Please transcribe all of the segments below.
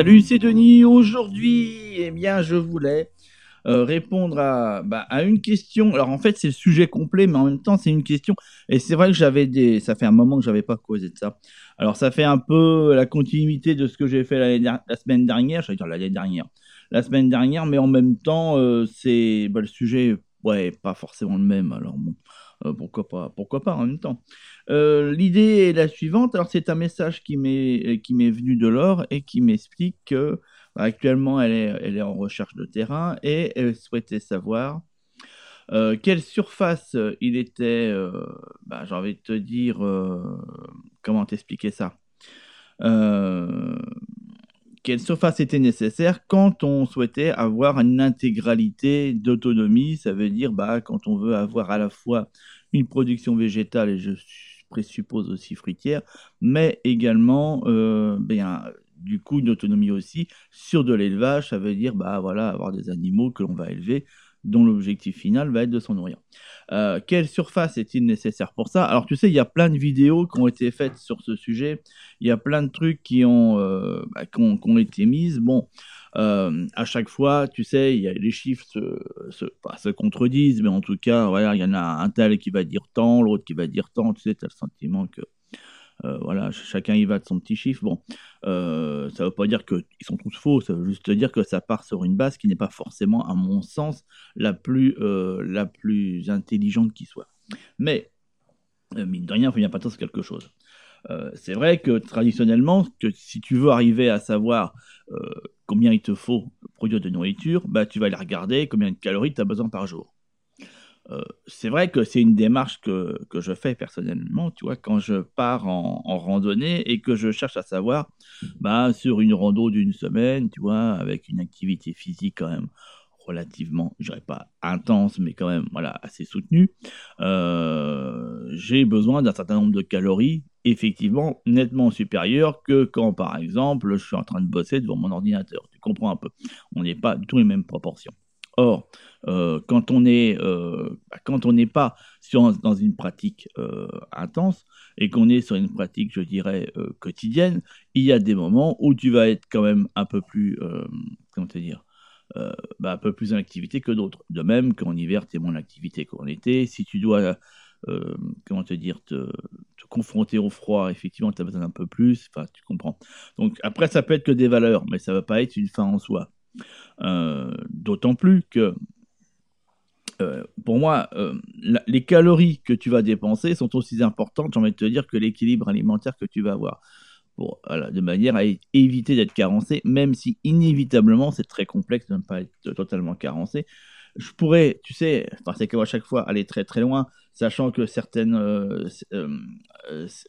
Salut, c'est Denis. Aujourd'hui, eh bien, je voulais euh, répondre à, bah, à une question. Alors en fait, c'est le sujet complet, mais en même temps, c'est une question. Et c'est vrai que j'avais des. Ça fait un moment que j'avais pas causé de ça. Alors ça fait un peu la continuité de ce que j'ai fait la, semaine dernière. J'allais dire l'année dernière. La semaine dernière, mais en même temps, euh, c'est bah, le sujet, ouais, pas forcément le même. Alors euh, pourquoi pas Pourquoi pas en même temps L'idée est la suivante. Alors c'est un message qui m'est venu de l'or et qui m'explique que Actuellement, elle est, elle est en recherche de terrain et elle souhaitait savoir euh, quelle surface il était, euh, bah, j'ai envie de te dire, euh, comment t'expliquer ça? Quelle surface était nécessaire quand on souhaitait avoir une intégralité d'autonomie? Ça veut dire bah, quand on veut avoir à la fois une production végétale et je présuppose aussi fruitière, mais également bien, du coup une autonomie aussi sur de l'élevage. Ça veut dire bah voilà avoir des animaux que l'on va élever dont l'objectif final va être de s'en nourrir. Euh, quelle surface est-il nécessaire pour ça? Alors tu sais, il y a plein de vidéos qui ont été faites sur ce sujet, il y a plein de trucs qui ont, euh, bah, qui ont, été mises. Bon, euh, à chaque fois, tu sais, y a, les chiffres se, contredisent, mais en tout cas, voilà, il y en a un tel qui va dire tant, l'autre qui va dire tant, tu sais, tu as le sentiment que euh, voilà, chacun y va de son petit chiffre. Bon, euh, ça ne veut pas dire qu'ils sont tous faux, ça veut juste dire que ça part sur une base qui n'est pas forcément, à mon sens, la plus, la plus intelligente qui soit. Mais, mine de rien, il faut bien partir sur quelque chose. C'est vrai que traditionnellement, que si tu veux arriver à savoir combien il te faut produire de nourriture, bah, tu vas aller regarder combien de calories tu as besoin par jour. Euh, c'est vrai que c'est une démarche que, que, je fais personnellement, tu vois, quand je pars en, randonnée et que je cherche à savoir, bah, sur une rando d'une semaine, tu vois, avec une activité physique quand même relativement, je dirais pas intense, mais quand même, voilà, assez soutenue, euh, j'ai besoin d'un certain nombre de calories, effectivement, nettement supérieur que quand, par exemple, je suis en train de bosser devant mon ordinateur. Tu comprends un peu On n'est pas du tout les mêmes proportions. Or, euh, quand on est, euh, bah, quand on n'est pas dans une pratique intense et qu'on est sur une pratique, je dirais, quotidienne, il y a des moments où tu vas être quand même un peu plus, comment te dire, bah, un peu plus en activité que d'autres. De même qu'en hiver, tu es moins en activité qu'en été. Si tu dois, comment te dire, te, te, confronter au froid, effectivement, tu as besoin d'un peu plus. Enfin, tu comprends. Donc après, ça peut être que des valeurs, mais ça ne va pas être une fin en soi. D'autant plus que euh, pour moi, euh, les calories que tu vas dépenser sont aussi importantes, j'ai envie de te dire, que l'équilibre alimentaire que tu vas avoir. De manière à éviter d'être carencé, même si inévitablement c'est très complexe de ne pas être totalement carencé. Je pourrais, tu sais, enfin c'est qu'à chaque fois aller très très loin, sachant que certaines, euh,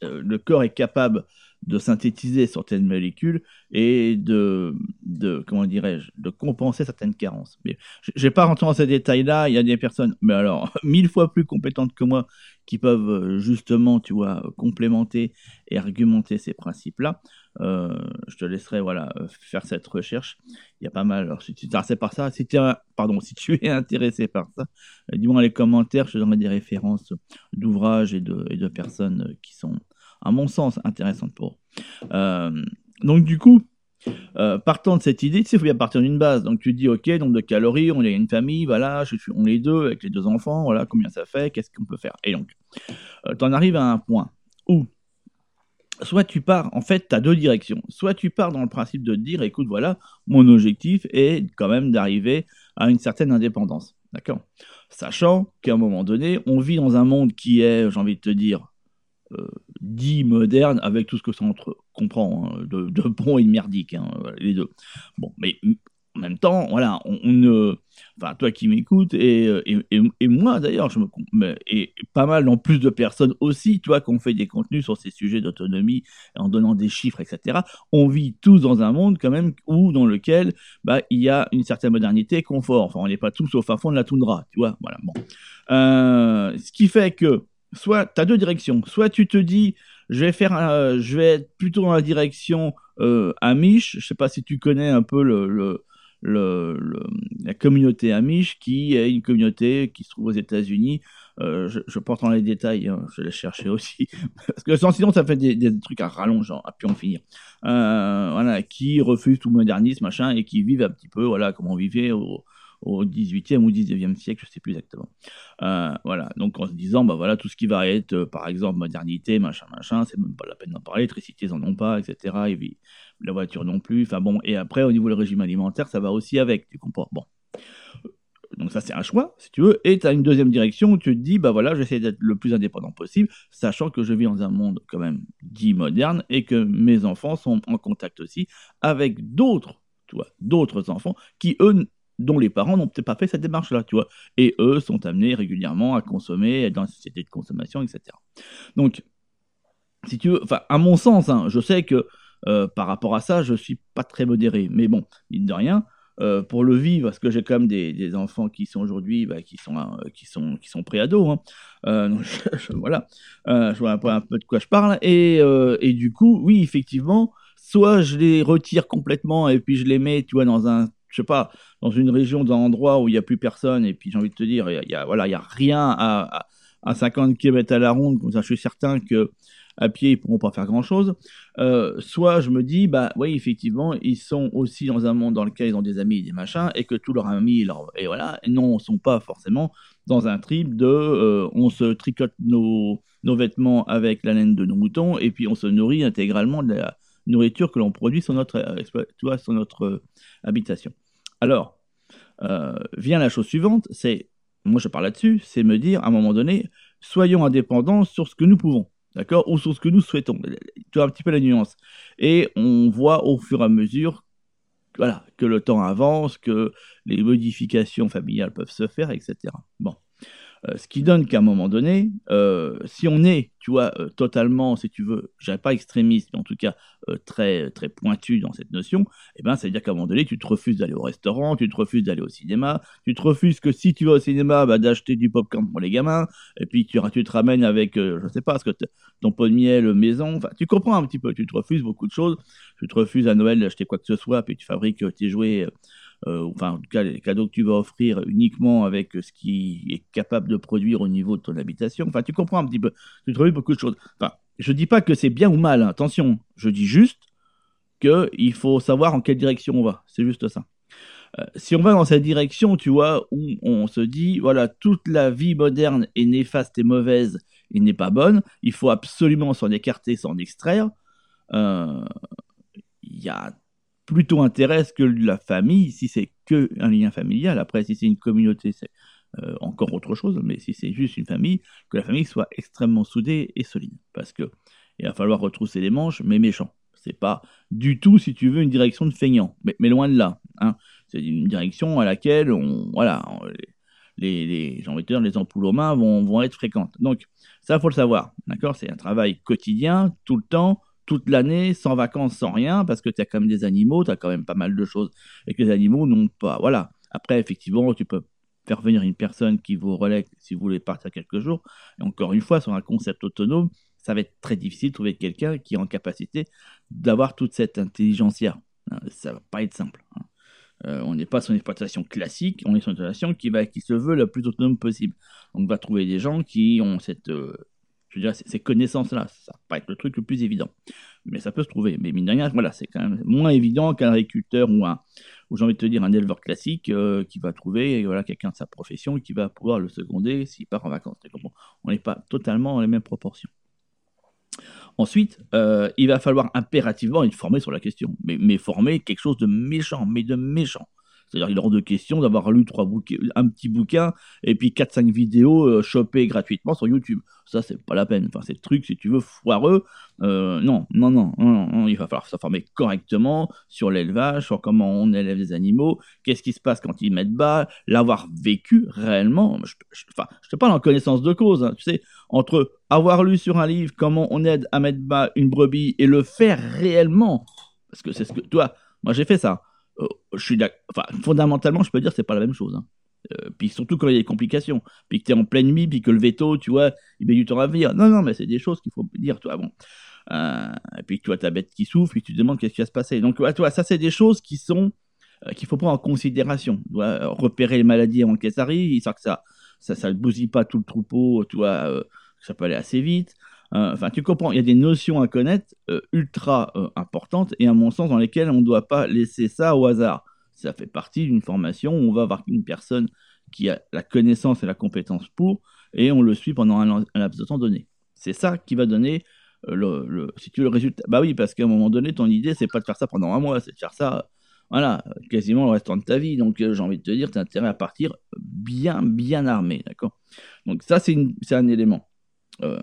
le corps est capable de synthétiser certaines molécules et de, de comment dirais-je, de compenser certaines carences. Mais je vais pas rentrer dans ces détails-là. Il y a des personnes, mais alors mille fois plus compétentes que moi, qui peuvent euh, justement, tu vois, complémenter et argumenter ces principes-là. Euh, je te laisserai voilà faire cette recherche. Il y a pas mal. Alors, si tu es intéressé par ça, si tu pardon, si tu es intéressé par ça, dis-moi dans les commentaires. Je donnerai des références d'ouvrages et de, et de personnes qui sont à mon sens, intéressante pour. Euh, donc, du coup, euh, partant de cette idée, tu sais, il faut bien partir d'une base. Donc, tu dis, OK, nombre de calories, on est une famille, voilà, on est deux avec les deux enfants, voilà, combien ça fait, qu'est-ce qu'on peut faire? Et donc, euh, tu en arrives à un point où, soit tu pars, en fait, tu as deux directions. Soit tu pars dans le principe de dire, écoute, voilà, mon objectif est quand même d'arriver à une certaine indépendance. D'accord? Sachant qu'à un moment donné, on vit dans un monde qui est, j'ai envie de te dire, dit moderne avec tout ce que ça entre, comprend, hein, de, bon et de merdique, hein, les deux. Bon, mais en même temps, voilà, on, ne. Enfin, toi qui m'écoutes, et, et, moi d'ailleurs, je me. Et pas mal, en plus de personnes aussi, toi, qu'on fait des contenus sur ces sujets d'autonomie, en donnant des chiffres, etc. On vit tous dans un monde, quand même, où, dans lequel, bah, il y a une certaine modernité et confort. Enfin, on n'est pas tous au fin fond de la toundra, tu vois, voilà, bon. Euh, ce qui fait que soit tu as deux directions. Soit tu te dis, je vais faire, je vais être plutôt dans la direction euh, Amish. Je sais pas si tu connais un peu la communauté Amish, qui est une communauté qui se trouve aux États-Unis. Euh, je, je, porte dans les détails, hein, je vais chercher aussi, parce que sinon ça fait des, trucs à rallonge, à plus en finir. Voilà, qui refuse tout modernisme, machin, et qui vivent un petit peu, voilà, comme on vivait au, au 18e ou 19e siècle, je sais plus exactement. Euh, voilà, donc en se disant, bah voilà, tout ce qui va être, euh, par exemple, modernité, machin, machin, c'est même pas la peine d'en parler, l'électricité, ils en ont pas, etc. Et la voiture non plus, enfin bon, et après, au niveau du régime alimentaire, ça va aussi avec, tu comprends? Bon. Donc ça, c'est un choix, si tu veux, et tu as une deuxième direction où tu te dis, bah voilà, j'essaie d'être le plus indépendant possible, sachant que je vis dans un monde quand même dit moderne, et que mes enfants sont en contact aussi avec d'autres, tu d'autres enfants qui, eux, dont les parents n'ont peut-être pas fait cette démarche-là, tu vois. Et eux sont amenés régulièrement à consommer, dans la société de consommation, etc. Donc, si tu veux, enfin, à mon sens, hein, je sais que euh, par rapport à ça, je suis pas très modéré. Mais bon, mine de rien, euh, pour le vivre, parce que j'ai quand même des, enfants qui sont aujourd'hui, bah, qui sont euh, qui sont qui sont préados. Hein. donc, voilà, je vois un peu, un peu, de quoi je parle. Et, et du coup, oui, effectivement, soit je les retire complètement et puis je les mets, tu vois, dans un je sais pas, dans une région, dans un endroit où il n'y a plus personne, et puis j'ai envie de te dire, il y a, voilà, il y a rien à, à, 50 km à la ronde, comme ça je suis certain que à pied, ils pourront pas faire grand-chose. Euh, soit je me dis, bah oui, effectivement, ils sont aussi dans un monde dans lequel ils ont des amis et des machins, et que tous leurs amis, et voilà, non, sont pas forcément dans un trip de, euh, on se tricote nos, nos vêtements avec la laine de nos moutons, et puis on se nourrit intégralement de la nourriture que l'on produit sur notre, euh, tu vois, sur notre habitation. Alors, euh, vient la chose suivante, c'est, moi je parle là-dessus, c'est me dire à un moment donné, soyons indépendants sur ce que nous pouvons, d'accord, ou sur ce que nous souhaitons. Tu vois un petit peu la nuance. Et on voit au fur et à mesure, voilà, que le temps avance, que les modifications familiales peuvent se faire, etc. Bon. Euh, ce qui donne qu'à un moment donné, euh, si on est, tu vois, euh, totalement, si tu veux, je pas extrémiste, mais en tout cas très, très pointu dans cette notion, eh ben, ça veut dire qu'à un moment donné, tu te refuses d'aller au restaurant, tu te refuses d'aller au cinéma, tu te refuses que si tu vas au cinéma, bah, d'acheter du popcorn pour les gamins, et puis tu, te ramènes avec, je sais pas, ce que ton pot de miel maison, enfin, tu comprends un petit peu, tu te refuses beaucoup de choses, tu te refuses à Noël d'acheter quoi que ce soit, puis tu fabriques tes jouets enfin en tout cas les cadeaux que tu vas offrir uniquement avec ce qui est capable de produire au niveau de ton habitation. Enfin, tu comprends un petit peu, tu trouves beaucoup de choses. Enfin, je dis pas que c'est bien ou mal, hein. attention, je dis juste qu'il faut savoir en quelle direction on va. C'est juste ça. Euh, si on va dans cette direction, tu vois, où on se dit, voilà, toute la vie moderne est néfaste et mauvaise et n'est pas bonne, il faut absolument s'en écarter, s'en extraire. Euh, il y a plutôt intéresse que la famille, si c'est que un lien familial. Après, si c'est une communauté, c'est euh, encore autre chose, mais si c'est juste une famille, que la famille soit extrêmement soudée et solide. Parce que il va falloir retrousser les manches, mais méchant. C'est pas du tout, si tu veux, une direction de feignant, mais, loin de là. Hein. C'est une direction à laquelle on, voilà, les, les, les ampoules aux mains vont, vont être fréquentes. Donc, ça, faut le savoir. D'accord? C'est un travail quotidien, tout le temps, toute l'année, sans vacances, sans rien, parce que tu as quand même des animaux, tu as quand même pas mal de choses, et que les animaux n'ont pas. Voilà. Après, effectivement, tu peux faire venir une personne qui vous relègue si vous voulez partir quelques jours. Et encore une fois, sur un concept autonome, ça va être très difficile de trouver quelqu'un qui est en capacité d'avoir toute cette intelligentsia. Hein, ça va pas être simple. Hein. Euh, on n'est pas sur une exploitation classique, on est sur une exploitation qui, va, qui se veut la plus autonome possible. On va trouver des gens qui ont cette, euh, je veux dire, ces connaissances-là, ça va pas être le truc le plus évident. Mais ça peut se trouver. Mais mine de rien, voilà, c'est quand même moins évident qu'un agriculteur ou un, ou j'ai envie de te dire, un éleveur classique euh, qui va trouver voilà, quelqu'un de sa profession qui va pouvoir le seconder s'il part en vacances. On n'est pas totalement dans les mêmes proportions. Ensuite, euh, il va falloir impérativement être formé sur la question. Mais, mais former quelque chose de méchant, mais de méchant. C'est-à-dire qu'il est hors de question d'avoir lu trois un petit bouquin et puis 4-5 vidéos euh, chopées gratuitement sur YouTube. Ça, c'est pas la peine. Enfin, c'est le truc, si tu veux, foireux. Euh, non, non, non, non, il va falloir s'informer correctement sur l'élevage, sur comment on élève des animaux, qu'est-ce qui se passe quand ils mettent bas, l'avoir vécu réellement. Je, enfin, je te parle en connaissance de cause. Hein, tu sais, entre avoir lu sur un livre comment on aide à mettre bas une brebis et le faire réellement, parce que c'est ce que, toi, moi j'ai fait ça. Euh, je suis enfin, fondamentalement, je peux dire, c'est pas la même chose. Hein. Euh, puis surtout quand il y a des complications, puis que tu es en pleine nuit, puis que le veto, tu vois, il met du temps à venir. Non, non, mais c'est des choses qu'il faut dire, toi, bon. Euh, et puis tu vois ta bête qui souffre, puis tu demandes qu'est-ce qui va se passer. Donc, toi, ça, c'est des choses qui sont qu'il faut prendre en considération. Tu dois repérer les maladies avant qu'elles arrivent, histoire que ça ça ça ne bousille pas tout le troupeau, tu vois, ça peut aller assez vite. Enfin, tu comprends, il y a des notions à connaître ultra importantes et à mon sens dans lesquelles on ne doit pas laisser ça au hasard. Ça fait partie d'une formation où on va avoir une personne qui a la connaissance et la compétence pour, et on le suit pendant un, laps de temps donné. C'est ça qui va donner euh, le, si tu le résultat. Bah oui, parce qu'à un moment donné, ton idée, c'est pas de faire ça pendant un mois, c'est de faire ça, voilà, quasiment le restant de ta vie. Donc, euh, j'ai envie de te dire, tu as intérêt à partir bien, bien armé, d'accord? Donc, ça, c'est un élément. Euh,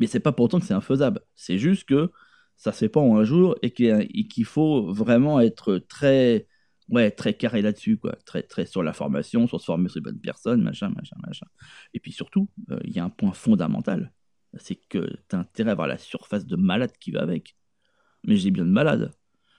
mais c'est pas pourtant que c'est infaisable. C'est juste que ça se fait pas en un jour et qu'il faut vraiment être très ouais, très carré là-dessus, quoi. Très, très sur la formation, sur se former sur les bonnes personnes, machin, machin, machin. Et puis surtout, euh, il y a un point fondamental, c'est que tu as intérêt à avoir la surface de malade qui va avec. Mais j'ai bien de malade.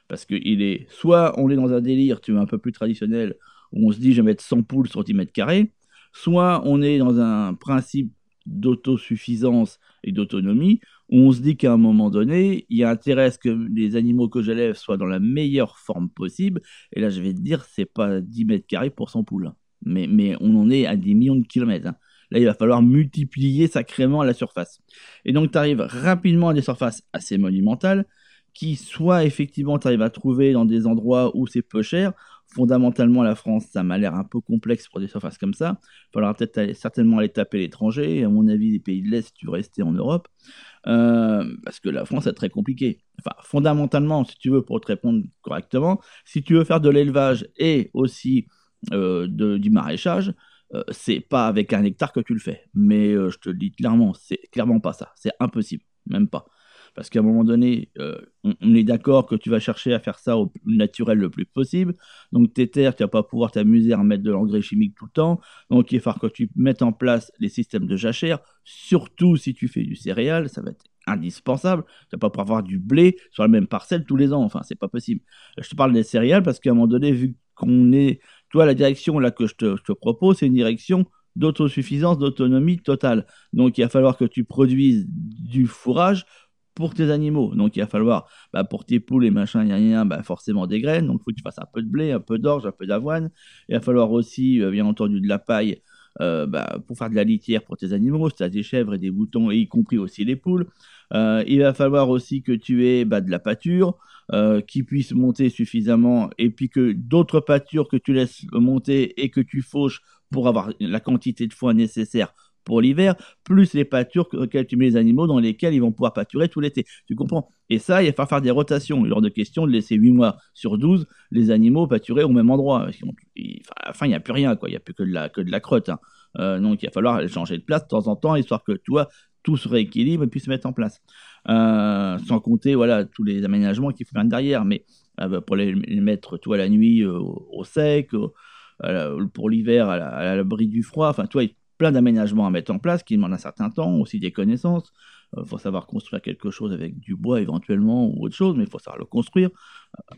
Parce que il est, soit on est dans un délire, tu vois, un peu plus traditionnel, où on se dit je vais mettre 100 poules sur 10 mètres carrés, soit on est dans un principe d'autosuffisance d'autonomie, où on se dit qu'à un moment donné, il y a intérêt à ce que les animaux que j'élève soient dans la meilleure forme possible. Et là, je vais te dire, c'est pas 10 mètres carrés pour 100 poules. Mais, mais on en est à des millions de kilomètres. Hein. Là, il va falloir multiplier sacrément la surface. Et donc, tu arrives rapidement à des surfaces assez monumentales qui, soit effectivement, tu arrives à trouver dans des endroits où c'est peu cher, fondamentalement, la France, ça m'a l'air un peu complexe pour des surfaces comme ça. Il faudra peut-être certainement aller taper l'étranger. À mon avis, les pays de l'Est, tu restais en Europe. Euh, parce que la France, c'est très compliqué. Enfin, fondamentalement, si tu veux, pour te répondre correctement, si tu veux faire de l'élevage et aussi euh, du maraîchage, euh, c'est pas avec un hectare que tu le fais. Mais je te le dis clairement, c'est clairement pas ça. C'est impossible, même pas. Parce qu'à un moment donné, euh, on, est d'accord que tu vas chercher à faire ça au naturel le plus possible. Donc tes terres, tu vas pas pouvoir t'amuser à mettre de l'engrais chimique tout le temps. Donc il va falloir que tu mettes en place les systèmes de jachère, surtout si tu fais du céréal, ça va être indispensable. Tu vas pas pouvoir avoir du blé sur la même parcelle tous les ans. Enfin, c'est pas possible. Je te parle des céréales parce qu'à un moment donné, vu qu'on est, toi, la direction là que je te, je te propose, c'est une direction d'autosuffisance, d'autonomie totale. Donc il va falloir que tu produises du fourrage pour tes animaux. Donc il va falloir, bah, pour tes poules et machin, y a bah, forcément des graines. Donc il faut que tu fasses un peu de blé, un peu d'orge, un peu d'avoine. Il va falloir aussi, euh, bien entendu, de la paille euh, bah, pour faire de la litière pour tes animaux, si tu as des chèvres et des boutons, y compris aussi les poules. Euh, il va falloir aussi que tu aies bah, de la pâture qui puisse monter suffisamment et puis que d'autres pâtures que tu laisses monter et que tu fauches pour avoir la quantité de foin nécessaire pour l'hiver, plus les pâtures auxquelles tu mets les animaux dans lesquels ils vont pouvoir pâturer tout l'été. Tu comprends? Et ça, il va falloir faire des rotations. Il est de question de laisser 8 mois sur 12 les animaux pâturer au même endroit. à la fin, il n'y a plus rien. Il n'y a plus que de la, que crotte. Hein. Euh, donc, il va falloir changer de place de temps en temps, histoire que toi, tout se rééquilibre et puisse se mettre en place. Euh, sans compter voilà tous les aménagements qu'il faut mettre derrière, mais euh, pour les, mettre toi la nuit au, sec, pour l'hiver à l'abri du froid. Enfin, toi, plein d'aménagements à mettre en place qui demandent un certain temps, aussi des connaissances. Il euh, faut savoir construire quelque chose avec du bois éventuellement ou autre chose, mais il faut savoir le construire.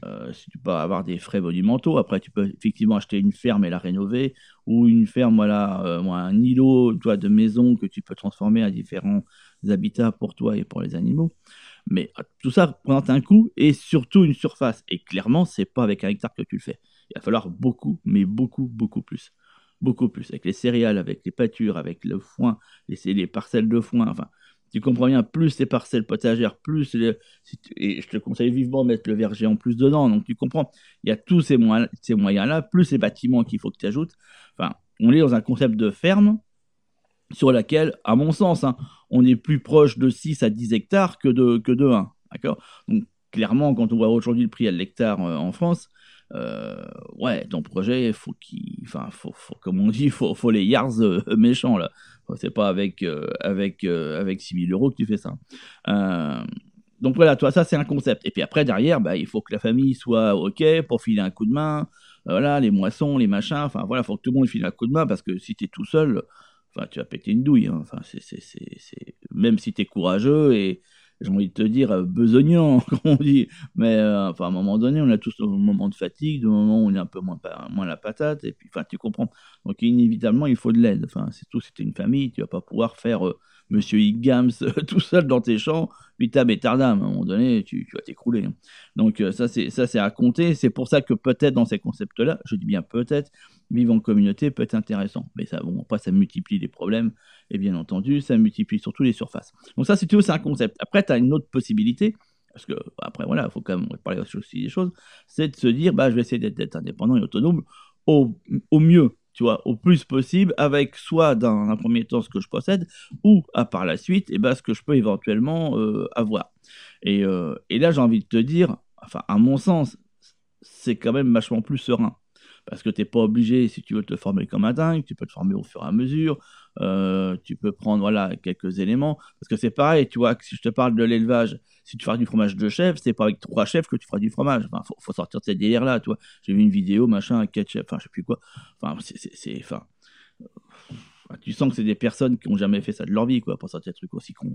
Euh, si tu peux avoir des frais monumentaux, après tu peux effectivement acheter une ferme et la rénover, ou une ferme, voilà, euh, un îlot toi, de maison que tu peux transformer à différents habitats pour toi et pour les animaux. Mais tout ça représente un coût et surtout une surface. Et clairement, c'est pas avec un hectare que tu le fais. Il va falloir beaucoup, mais beaucoup, beaucoup plus beaucoup plus, avec les céréales, avec les pâtures, avec le foin, les, les parcelles de foin, enfin, tu comprends bien, plus les parcelles potagères, plus et je te conseille vivement de mettre le verger en plus dedans, donc tu comprends, il y a tous ces, moyens, ces moyens-là, plus les bâtiments qu'il faut que tu ajoutes, enfin, on est dans un concept de ferme sur laquelle, à mon sens, hein, on est plus proche de 6 à 10 hectares que de, que de 1, d'accord? Donc, clairement, quand on voit aujourd'hui le prix à l'hectare euh, en France, ouais, ton projet, faut qu'il, enfin, faut, comme on dit, faut, faut les yards euh, méchants là. C'est pas avec euh, avec avec 6000 euros que tu fais ça. donc voilà, toi, ça c'est un concept. Et puis après derrière, bah, il faut que la famille soit ok pour filer un coup de main. voilà, les moissons, les machins. Enfin voilà, faut que tout le monde file un coup de main parce que si tu es tout seul, enfin, tu vas péter une douille. Hein. Enfin, c'est, même si tu es courageux et j'ai envie de te dire, euh, besognant, comme on dit. Mais euh, enfin, à un moment donné, on a tous un moment de fatigue, de moment où on est un peu moins, la patate, et puis, enfin, tu comprends. Donc, inévitablement, il faut de l'aide. Enfin, c'est tout, c'était une famille, tu vas pas pouvoir faire Monsieur Higgams tout seul dans tes champs, vitam tardam, à un moment donné, tu, vas t'écrouler. Hein. Donc c'est ça, c'est à compter. C'est pour ça que peut-être dans ces concepts-là, je dis bien peut-être, vivre en communauté peut être intéressant. Mais ça, bon, après, ça multiplie les problèmes, et bien entendu, ça multiplie surtout les surfaces. Donc ça, c'est c'est un concept. Après, tu as une autre possibilité, parce que après, voilà, il faut quand même parler aussi des choses, c'est de se dire, bah, je vais essayer d'être indépendant et autonome au, mieux, tu vois, au plus possible, avec soit dans un premier temps ce que je possède, ou à par la suite, et eh ben, ce que je peux éventuellement euh, avoir. Et, euh, et là, j'ai envie de te dire, enfin, à mon sens, c'est quand même vachement plus serein parce que tu n'es pas obligé, si tu veux te former comme un dingue, tu peux te former au fur et à mesure, euh, tu peux prendre voilà, quelques éléments, parce que c'est pareil, tu vois, si je te parle de l'élevage, si tu feras du fromage de chèvre, c'est pas avec trois chefs que tu feras du fromage, enfin, faut, sortir de cette délire-là, tu vois, j'ai vu une vidéo, machin, avec quatre chefs, enfin, je sais plus quoi, enfin, c'est, enfin, tu sens que c'est des personnes qui ont jamais fait ça de leur vie, quoi, pour sortir des trucs aussi cons.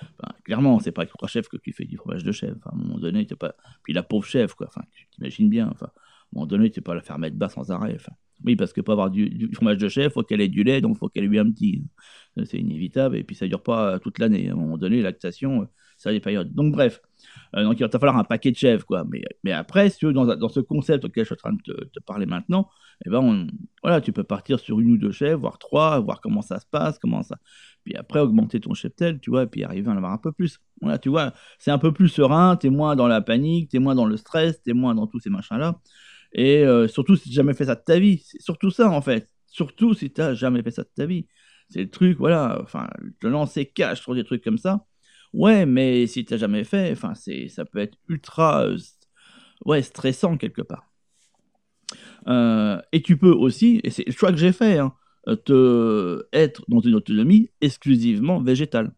enfin, clairement, c'est pas avec trois chefs que tu fais du fromage de chèvre. à un moment donné, t'es pas. Puis la pauvre chef, quoi. Enfin, tu t'imagines bien. Enfin, un moment donné, tu peux pas la faire mettre bas sans arrêt. oui, parce que pour avoir du, fromage de chef, faut qu'elle ait du lait, donc faut qu'elle ait eu un petit. C'est inévitable, et puis ça dure pas toute l'année. À un moment donné, lactation, ça a des périodes. Donc bref, euh, donc il va te falloir un paquet de chèvres, quoi. Mais, mais après, si tu veux, dans, ce concept auquel je suis en train de te, parler maintenant, eh ben voilà, tu peux partir sur une ou deux chèvres, voire trois, voir comment ça se passe, comment ça. Puis après, augmenter ton cheptel, tu vois, et puis arriver à en avoir un peu plus. Voilà, tu vois, c'est un peu plus serein, t'es moins dans la panique, t'es moins dans le stress, t'es moins dans tous ces machins-là. Et euh, surtout si tu jamais fait ça de ta vie. C'est surtout ça, en fait. Surtout si tu n'as jamais fait ça de ta vie. C'est le truc, voilà. Enfin, te lancer cash sur des trucs comme ça. Ouais, mais si tu n'as jamais fait, enfin, c'est, ça peut être ultra, euh, ouais, stressant quelque part. Euh, et tu peux aussi, et c'est le choix que j'ai fait, hein, te être dans une autonomie exclusivement végétale.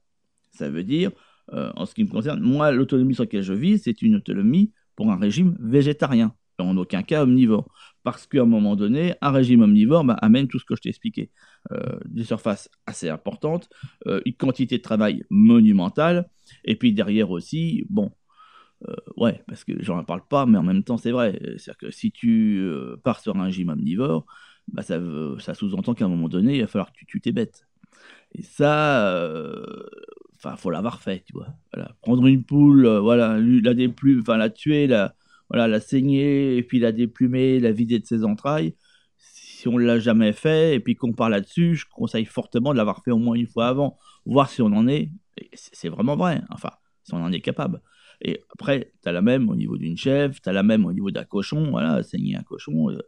Ça veut dire, en ce qui me concerne, moi, l'autonomie sur laquelle je vis, c'est une autonomie pour un régime végétarien en aucun cas omnivore. Parce qu'à un moment donné, un régime omnivore bah, amène tout ce que je t'ai expliqué. Euh, des surfaces assez importantes, euh, une quantité de travail monumentale, et puis derrière aussi, bon, euh, ouais, parce que j'en parle pas, mais en même temps c'est vrai. C'est-à-dire que si tu pars sur un régime omnivore, bah, ça, sous-entend qu'à un moment donné, il va falloir que tu tes bêtes. Et ça, enfin, faut l'avoir fait, tu vois. Prendre une poule, voilà, la plus enfin la tuer, voilà, la saigner et puis la déplumer, la vider de ses entrailles. Si on l'a jamais fait et puis qu'on parle là-dessus, je conseille fortement de l'avoir fait au moins une fois avant, voir si on en est. C'est vraiment vrai, enfin, si on en est capable. Et après, tu as la même au niveau d'une chèvre, tu as la même au niveau d'un cochon, voilà, saigner un cochon, euh,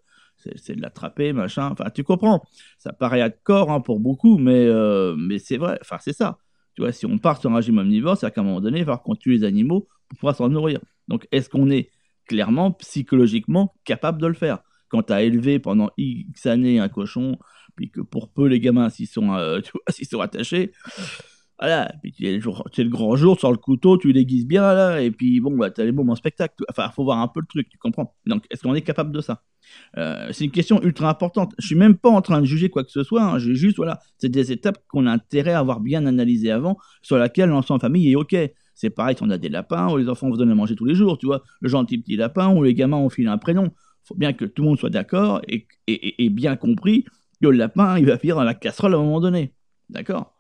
c'est de l'attraper, machin, enfin, tu comprends. Ça paraît à corps hein, pour beaucoup, mais, euh, mais c'est vrai, enfin, c'est ça. Tu vois, si on part sur un régime omnivore, c'est qu'à un moment donné, il va falloir qu'on tue les animaux pour pouvoir s'en nourrir. Donc, est-ce qu'on est clairement, psychologiquement, capable de le faire. Quand tu as élevé pendant X années un cochon, puis que pour peu les gamins s'y sont, euh, sont attachés, voilà, puis tu es, le, grand jour, sur le couteau, tu l'aiguises bien là, et puis bon, bah, tu as les moments spectacle. Enfin, faut voir un peu le truc, tu comprends. Donc, est-ce qu'on est capable de ça? Euh, C'est une question ultra importante. Je suis même pas en train de juger quoi que ce soit, hein. juste, voilà, c'est des étapes qu'on a intérêt à avoir bien analysées avant, sur laquelle l'ensemble en famille est OK. C'est pareil on a des lapins, ou les enfants vous donnent à manger tous les jours, tu vois, le gentil petit lapin, ou les gamins ont filé un prénom. Il faut bien que tout le monde soit d'accord et, bien compris que le lapin, il va finir dans la casserole à un moment donné. D'accord?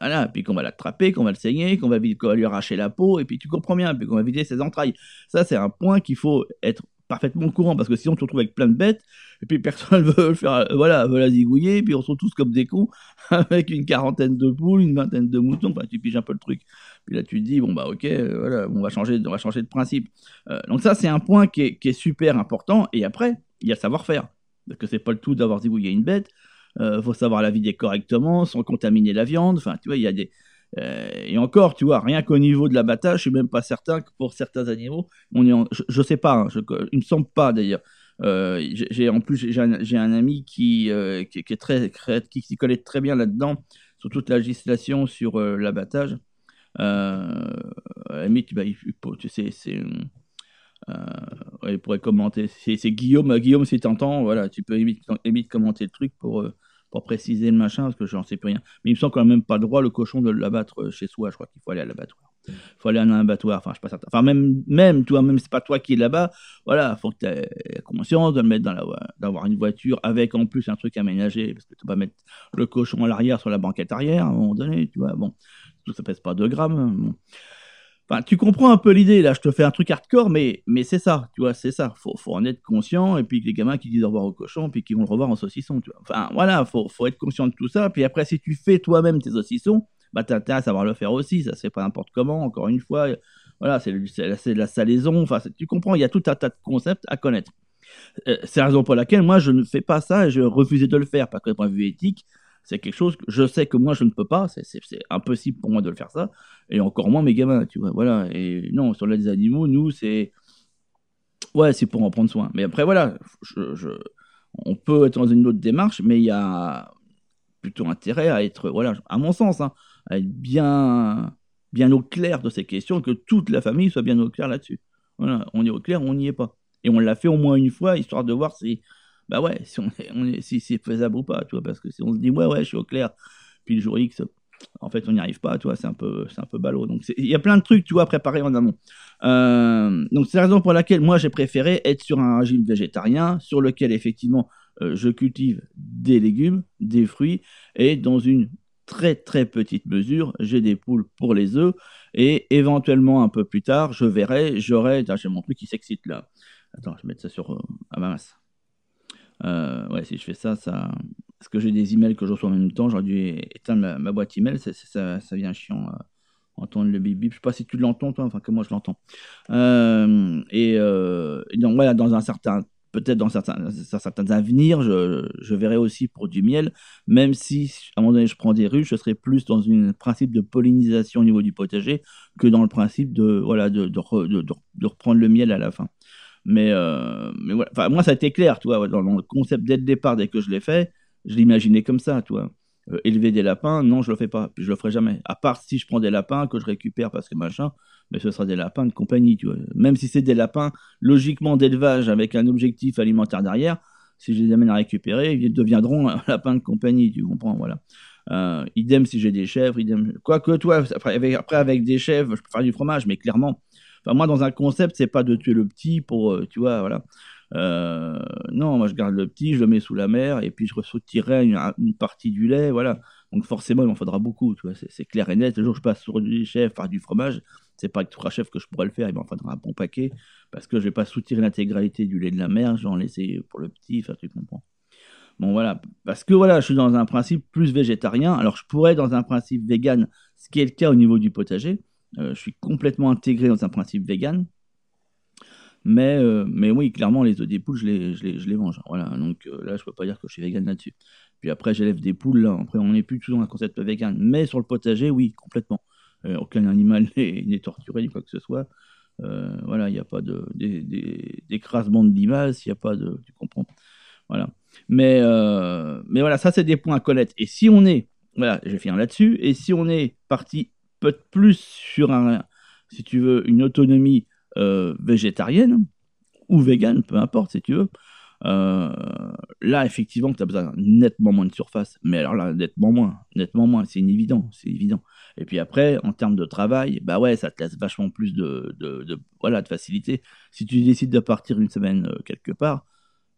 Voilà, puis qu'on va l'attraper, qu'on va le saigner, qu'on va, va, lui arracher la peau, et puis tu comprends bien, puis qu'on va vider ses entrailles. Ça, c'est un point qu'il faut être parfaitement courant parce que sinon tu te retrouves avec plein de bêtes et puis personne veut le faire voilà veut la zigouiller et puis on se retrouve tous comme des cons avec une quarantaine de poules une vingtaine de moutons enfin tu piges un peu le truc là tu te dis bon bah ok euh, voilà on va changer on va changer de principe. Euh, donc ça c'est un point qui est, qui est, super important. Et après il y a le savoir-faire. Parce que c'est pas le tout d'avoir zigouillé une bête. Euh, faut savoir la vider correctement sans contaminer la viande. Enfin tu vois il y a des et encore, tu vois, rien qu'au niveau de l'abattage, je suis même pas certain que pour certains animaux, on est je, ne sais pas, hein, je, il me semble pas d'ailleurs. J'ai en plus j'ai un, ami qui, qui, est très qui s'y connaît très bien là-dedans sur toute la législation sur l'abattage. Euh, bah, tu sais, c'est il pourrait commenter. C'est Guillaume, Guillaume, si t'entends, voilà, tu peux éviter commenter le truc pour pour préciser le machin, parce que j'en sais plus rien. Mais il me semble qu'on n'a même pas le droit, le cochon, de l'abattre chez soi. Je crois qu'il faut aller à l'abattoir. faut aller à un abattoir. Enfin, je suis pas certain. Enfin, même, même, toi, même c'est pas toi qui es là-bas. Voilà, faut que tu aies conscience de le mettre dans la, d'avoir une voiture avec en plus un truc aménagé, parce que tu vas mettre le cochon à l'arrière sur la banquette arrière à un moment donné, tu vois. Bon, ça pèse pas 2 grammes. Enfin, tu comprends un peu l'idée, là, je te fais un truc hardcore, mais, mais c'est ça, tu vois, c'est ça. Faut, faut en être conscient, et puis les gamins qui disent au revoir au cochon, puis qui vont le revoir en saucisson, tu vois. Enfin, voilà, faut, faut être conscient de tout ça, puis après, si tu fais toi-même tes saucissons, bah t'as intérêt à savoir le faire aussi, ça fait pas n'importe comment, encore une fois, voilà, c'est de la salaison, enfin, tu comprends, il y a tout un tas de concepts à connaître. Euh, c'est la raison pour laquelle moi je ne fais pas ça et je refusais de le faire, parce que d'un point de vue éthique, c'est quelque chose que je sais que moi je ne peux pas, c'est impossible pour moi de le faire ça, et encore moins mes gamins, tu vois, voilà. Et non, sur les animaux, nous, c'est. Ouais, c'est pour en prendre soin. Mais après, voilà, je, on peut être dans une autre démarche, mais il y a plutôt intérêt à être, voilà, à mon sens, hein, à être bien, bien au clair de ces questions, que toute la famille soit bien au clair là-dessus. Voilà, on est au clair, on n'y est pas. Et on l'a fait au moins une fois, histoire de voir si bah ouais, si, on, est, si c'est faisable ou pas, tu vois, parce que si on se dit, ouais, ouais, je suis au clair, puis le jour X, en fait, on n'y arrive pas, tu vois, c'est un peu, c'est un peu ballot. Donc, il y a plein de trucs, tu vois, à préparer en amont. Euh, donc, c'est la raison pour laquelle moi, j'ai préféré être sur un régime végétarien, sur lequel, effectivement, euh, je cultive des légumes, des fruits, et dans une très, très petite mesure, j'ai des poules pour les œufs, et éventuellement, un peu plus tard, je verrai, j'aurai, j'ai mon truc qui s'excite là. Attends, je vais mettre ça sur, euh, à ma masse. Euh, ouais, si je fais ça, ça. Parce que j'ai des emails que je reçois en même temps, j'aurais dû éteindre ma, boîte email, ça, ça, vient chiant. Euh, entendre le bip bip. Je sais pas si tu l'entends, toi, enfin que moi je l'entends. Euh, et, donc voilà, dans un certain, peut-être dans certains, certains avenirs, je, je, verrai aussi pour du miel, même si à un moment donné je prends des ruches, je serai plus dans un principe de pollinisation au niveau du potager que dans le principe de voilà de, de reprendre le miel à la fin. Mais, euh, mais voilà. Enfin, moi, ça a été clair, tu vois, dans, le concept dès le départ, dès que je l'ai fait, je l'imaginais comme ça, tu vois. Euh, élever des lapins, non, je le fais pas, puis je le ferai jamais. À part si je prends des lapins que je récupère parce que machin, mais ce sera des lapins de compagnie, tu vois. Même si c'est des lapins, logiquement d'élevage avec un objectif alimentaire derrière, si je les amène à récupérer, ils deviendront un lapin de compagnie, tu comprends, voilà. Euh, idem si j'ai des chèvres, idem. Quoique, toi, après avec, après avec des chèvres, je peux faire du fromage, mais clairement, Moi, dans un concept, c'est pas de tuer le petit pour, euh, tu vois, voilà. Euh, non, moi, je garde le petit, je le mets sous la mer, et puis je retirerai une, partie du lait, voilà. Donc forcément, il m'en faudra beaucoup, tu c'est clair et net. Le jour où je passe sur du chef, faire du fromage, c'est pas avec trois chefs que je pourrais le faire, il m'en faudra un bon paquet, parce que je vais pas soutirer l'intégralité du lait de la mer, je vais en laisser pour le petit, tu comprends. Bon, voilà, parce que voilà, je suis dans un principe plus végétarien, alors je pourrais dans un principe vegan, ce qui est le cas au niveau du potager, je suis complètement intégré dans un principe vegan. Mais, euh, mais oui, clairement, les œufs des poules, je les, je les, je les mange. Voilà, donc euh, là, je peux pas dire que je suis vegan là-dessus. Puis après, j'élève des poules, là. Après, on n'est plus tout dans un concept vegan. Mais sur le potager, oui, complètement. aucun animal n'est torturé, ni quoi que ce soit. voilà, il n'y a pas de, d'écrasement de l'image, il n'y a pas de. Tu comprends Voilà. Mais, mais voilà, ça, c'est des points à connaître. Et si on est. Voilà, je vais finir là-dessus. Et si on est parti peut-être plus sur un, si tu veux, une autonomie euh, végétarienne ou végane, peu importe si tu veux. Euh, là, effectivement, tu as besoin nettement moins de surface. Mais alors là, nettement moins, nettement moins, c'est évident, c'est évident. Et puis après, en termes de travail, bah ouais, ça te laisse vachement plus de, voilà, de facilité. Si tu décides de partir une semaine euh, quelque part,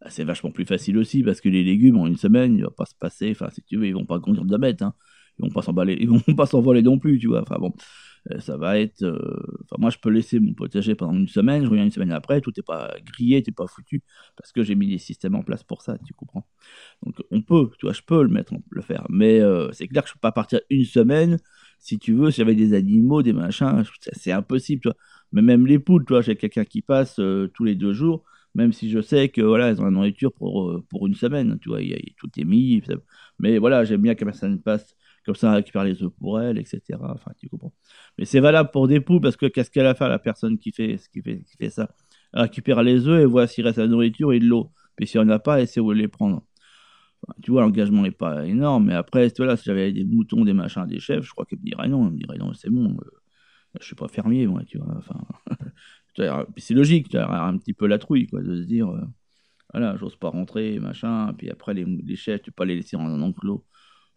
bah, c'est vachement plus facile aussi parce que les légumes en une semaine, il va pas se passer. Enfin, si tu veux, ils vont pas grandir de bête. Hein ils vont pas s'emballer, ils vont pas s'envoler non plus, tu vois. Enfin bon, euh, ça va être. Euh, enfin, moi, je peux laisser mon potager pendant une semaine, je reviens une semaine après, tout n'est pas grillé, t'es pas foutu, parce que j'ai mis des systèmes en place pour ça, tu comprends. Donc, on peut, tu vois, je peux le mettre, le faire, mais euh, c'est clair que je peux pas partir une semaine. Si tu veux, si j'avais des animaux, des machins, c'est impossible, tu vois. Mais même les poules, tu vois, j'ai quelqu'un qui passe tous les deux jours même si je sais que voilà, elles ont la nourriture pour, pour une semaine, tu vois, tout est mis. Mais voilà, j'aime bien que personne passe comme ça, récupère les œufs pour elle, etc. Enfin, tu comprends. Mais c'est valable pour des poules parce que qu'est-ce qu'elle a fait la personne qui fait, qui qui fait ça? Elle récupère les œufs et voit s'il reste la nourriture et de l'eau. Puis s'il n'y en a pas, elle sait où les prendre. tu vois, l'engagement n'est pas énorme, mais après, voilà, si j'avais des moutons, des machins, des chefs, je crois qu'elle me dirait non, elle me dirait non, c'est bon, je euh, je suis pas fermier, moi, tu vois. Enfin, c'est logique, tu as un petit peu la trouille, quoi, de se dire, euh, voilà, j'ose pas rentrer, machin, puis après, les, les chefs, tu peux pas les laisser dans un enclos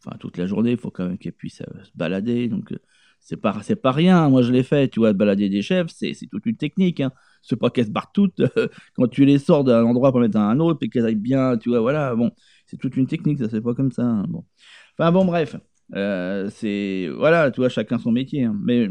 enfin toute la journée, il faut quand même qu'elle puisse euh, se balader. Donc euh, c'est pas, c'est pas rien. Moi, je l'ai fait, tu vois, de balader des chèvres, c'est, toute une technique. Hein. C'est pas qu'elles se barrent toutes quand tu les sors d'un endroit pour mettre à un autre et qu'elles aillent bien, tu vois, voilà. Bon, c'est toute une technique, ça fait pas comme ça. Hein. Bon. Enfin, bon, bref. Euh, c'est, voilà, tu vois, chacun son métier. Hein. Mais,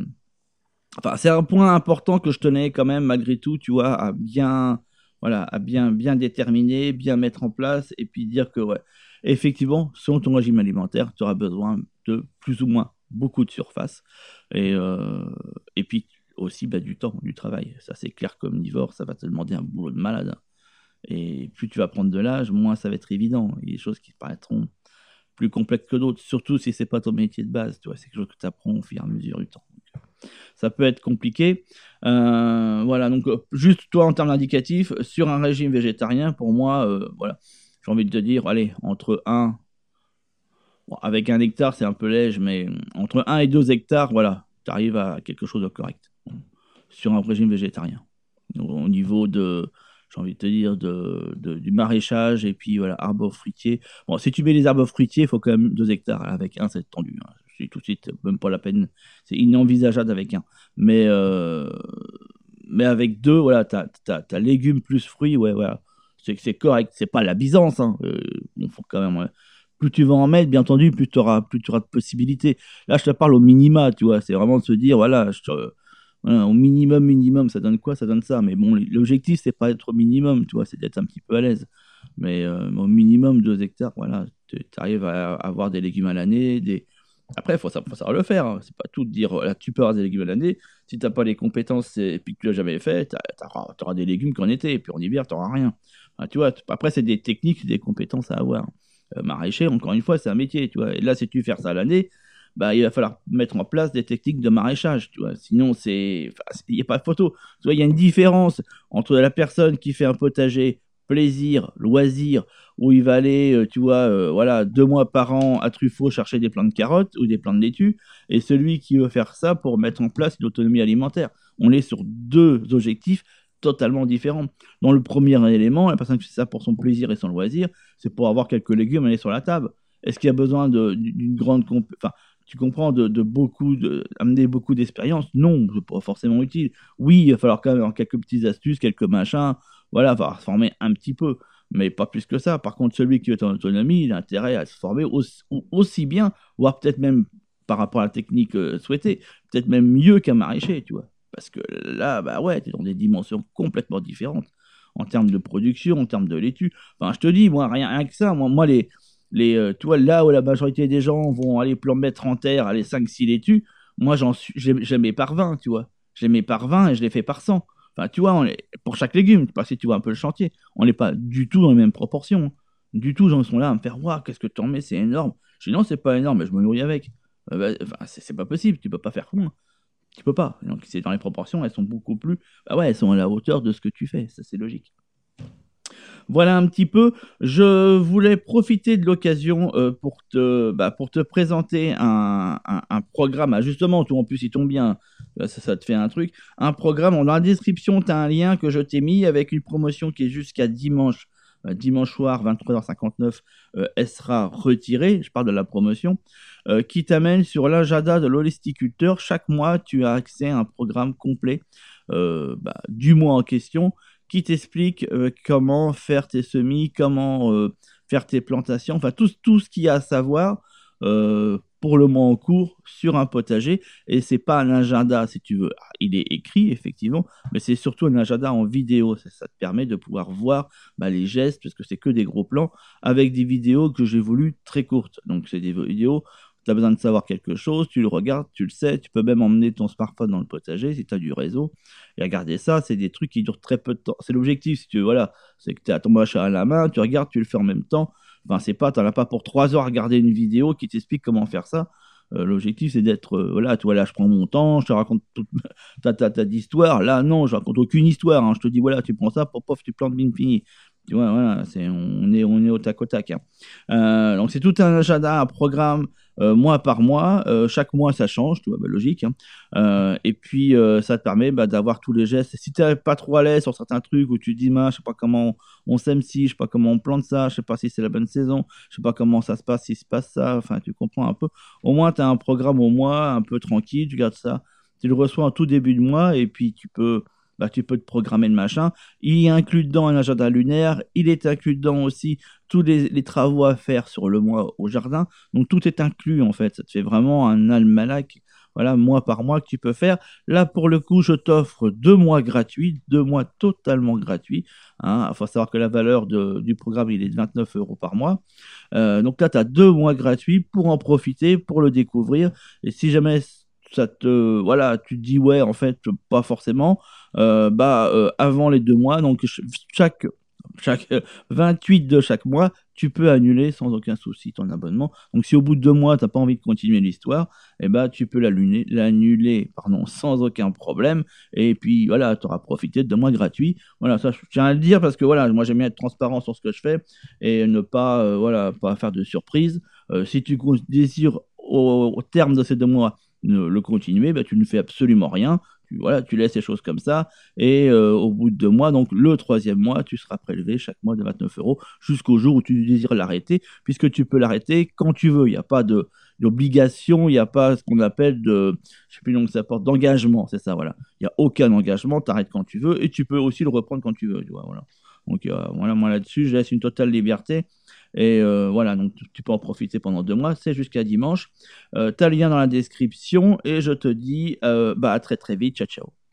enfin, c'est un point important que je tenais quand même, malgré tout, tu vois, à bien, voilà, à bien, bien déterminer, bien mettre en place et puis dire que, ouais, effectivement, selon ton régime alimentaire, tu auras besoin de plus ou moins beaucoup de surface. Et, euh, et puis aussi bah, du temps, du travail. Ça, c'est clair comme Nivore, ça va te demander un boulot de malade. Et plus tu vas prendre de l'âge, moins ça va être évident. Il y a des choses qui paraîtront plus complexes que d'autres, surtout si c'est pas ton métier de base. C'est quelque chose que tu apprends au fur et à mesure du temps. ça peut être compliqué. Euh, voilà, donc juste toi en termes indicatifs, sur un régime végétarien, pour moi, euh, voilà, j'ai envie de te dire, allez, entre 1 avec un hectare, c'est un peu léger, mais entre 1 et 2 hectares, voilà, tu arrives à quelque chose de correct sur un régime végétarien. Au niveau de, j'ai envie de te dire, du maraîchage et puis voilà, arbres fruitiers. Bon, si tu mets les arbres fruitiers, il faut quand même 2 hectares. Avec un, c'est tendu. Hein. Dis tout de suite, même pas la peine. C'est inenvisageable avec un. Mais, euh, mais avec deux, voilà, tu as, légumes plus fruits, ouais, voilà. C'est correct. C'est pas la Byzance. Hein. Euh, faut quand même plus tu vas en mettre, bien entendu, plus tu auras, plus auras de possibilités. Là, je te parle au minima, tu vois. C'est vraiment de se dire, voilà, au minimum, minimum, ça donne quoi? Ça donne ça. Mais bon, l'objectif, c'est pas d'être au minimum, tu vois, c'est d'être un petit peu à l'aise. Mais euh, au minimum, 2 hectares, voilà, tu arrives à avoir des légumes à l'année. Des... Après, il faut, savoir le faire. Hein. C'est pas tout de dire, là, tu peux avoir des légumes à l'année. Si tu n'as pas les compétences et puis que tu l'as jamais fait, tu auras, des légumes qu'en été. Et puis en hiver, tu n'auras rien. tu vois, après, c'est des techniques, des compétences à avoir. Euh, maraîcher, encore une fois, c'est un métier, tu vois. Et là, si tu fais ça à l'année, bah, il va falloir mettre en place des techniques de maraîchage, tu vois. Sinon, il n'y a pas de photo. Il y a une différence entre la personne qui fait un potager plaisir, loisir, où il va aller, euh, tu vois, euh, voilà, deux mois par an à Truffaut chercher des plants de carottes ou des plants de laitue, et celui qui veut faire ça pour mettre en place l'autonomie alimentaire. On est sur deux objectifs totalement différent. Dans le premier élément, la personne qui fait ça pour son plaisir et son loisir, c'est pour avoir quelques légumes aller sur la table. Est-ce qu'il y a besoin d'une grande... Enfin, tu comprends, de, beaucoup, de, beaucoup d'expérience? Non, c'est pas forcément utile. Oui, il va falloir quand même quelques petites astuces, quelques machins, voilà, il va se former un petit peu, mais pas plus que ça. Par contre, celui qui est en autonomie, il a intérêt à se former aussi, bien, voire peut-être même par rapport à la technique euh, souhaitée, peut-être même mieux qu'un maraîcher, tu vois. Parce que là, bah ouais, tu es dans des dimensions complètement différentes en termes de production, en termes de laitue. Enfin, je te dis, moi, rien, que ça, moi, moi les, les, euh, là où la majorité des gens vont aller mettre en terre, aller 5-6 laitues, moi, j'en suis, j'ai mes par 20, tu vois. J'ai mes par 20 et je les fais par 100. Enfin, tu vois, on est, pour chaque légume, si tu vois un peu le chantier, on n'est pas du tout dans les mêmes proportions. Du tout, ils sont là à me faire, qu'est-ce que tu en mets, c'est énorme. Je dis, non, c'est pas énorme, mais je me nourris avec. Euh, bah, c'est pas possible, tu peux pas faire moins. Tu peux pas. Donc, c'est dans les proportions, elles sont beaucoup plus. Bah ouais, elles sont à la hauteur de ce que tu fais. Ça, c'est logique. Voilà un petit peu. Je voulais profiter de l'occasion euh, pour, te, bah, pour te présenter un, programme. Ah, justement, tout en plus, il tombe bien. Ça, te fait un truc. Un programme. Dans la description, tu as un lien que je t'ai mis avec une promotion qui est jusqu'à dimanche. Euh, dimanche soir, 23h59, euh, elle sera retirée. Je parle de la promotion. Qui t'amène sur l'agenda de l'holisticulteur. Chaque mois, tu as accès à un programme complet bah, du mois en question qui t'explique euh, comment faire tes semis, comment faire tes plantations, enfin tout, tout ce qu'il y a à savoir pour le mois en cours sur un potager. Et c'est pas un agenda, si tu veux. Ah, il est écrit, effectivement, mais c'est surtout un agenda en vidéo. Ça, te permet de pouvoir voir bah, les gestes, parce que c'est que des gros plans, avec des vidéos que j'ai voulu très courtes. Donc, c'est des vidéos tu as besoin de savoir quelque chose, tu le regardes, tu le sais, tu peux même emmener ton smartphone dans le potager si tu as du réseau et regarder ça, c'est des trucs qui durent très peu de temps. C'est l'objectif, si tu veux, voilà, c'est que tu as ton machin à la main, tu regardes, tu le fais en même temps. Enfin, c'est pas, tu n'en as pas pour trois heures à regarder une vidéo qui t'explique comment faire ça. Euh, l'objectif, c'est d'être, euh, voilà, tu vois, là, je prends mon temps, je te raconte toute ta, ta, ta d'histoire. Là, non, je raconte aucune histoire. Hein. Je te dis, voilà, tu prends ça, pof, pof, tu plantes bien fini. Tu vois, voilà, on, est, on est au tac au tac. Hein. Euh, donc, c'est tout un agenda, un programme euh, mois par mois. Euh, chaque mois, ça change, tout bah, logique. Hein. Et puis, ça te permet bah, d'avoir tous les gestes. Si tu n'es pas trop à l'aise sur certains trucs où tu te dis, je sais pas comment on sème si, je sais pas comment on plante ça, je sais pas si c'est la bonne saison, je sais pas comment ça se passe, s'il se passe ça, enfin, tu comprends un peu. Au moins, tu as un programme au mois, un peu tranquille, tu gardes ça. Tu le reçois en tout début de mois et puis tu peux bah, tu peux te programmer le machin. Il y inclut dedans un agenda lunaire, il est inclus dedans aussi tous les, travaux à faire sur le mois au jardin. Donc tout est inclus en fait. Ça te fait vraiment un almanach, voilà, mois par mois que tu peux faire. Là pour le coup, je t'offre deux mois gratuits, deux mois totalement gratuits. Hein. Il faut savoir que la valeur du programme il est de 29 euros par mois. Euh, donc là, tu as deux mois gratuits pour en profiter, pour le découvrir. Et si jamais voilà tu te dis ouais en fait pas forcément euh, bah euh, avant les deux mois donc chaque chaque 28 de chaque mois, tu peux annuler sans aucun souci ton abonnement. Donc si au bout de deux mois, tu n'as pas envie de continuer l'histoire, eh ben, tu peux l'annuler pardon, sans aucun problème. Et puis voilà, tu auras profité de deux mois gratuits. Voilà, ça je tiens à le dire parce que voilà, moi j'aime bien être transparent sur ce que je fais et ne pas, euh, voilà, pas faire de surprise. si tu désires au, terme de ces deux mois le continuer, bah, tu ne fais absolument rien. Tu, voilà, tu laisses les choses comme ça. Et euh, au bout de deux mois, donc le troisième mois, tu seras prélevé chaque mois de 29 euros jusqu'au jour où tu désires l'arrêter, puisque tu peux l'arrêter quand tu veux. Il n'y a pas de d'obligation, il n'y a pas ce qu'on appelle de, je sais plus ça porte, d'engagement, c'est ça, voilà. Il n'y a aucun engagement, tu arrêtes quand tu veux, et tu peux aussi le reprendre quand tu veux, tu vois, voilà. Donc euh, voilà, moi là-dessus, je laisse une totale liberté. Et euh, voilà, donc tu peux en profiter pendant deux mois, c'est jusqu'à dimanche. Euh, tu as le lien dans la description et je te dis bah, à très très vite. Ciao, ciao.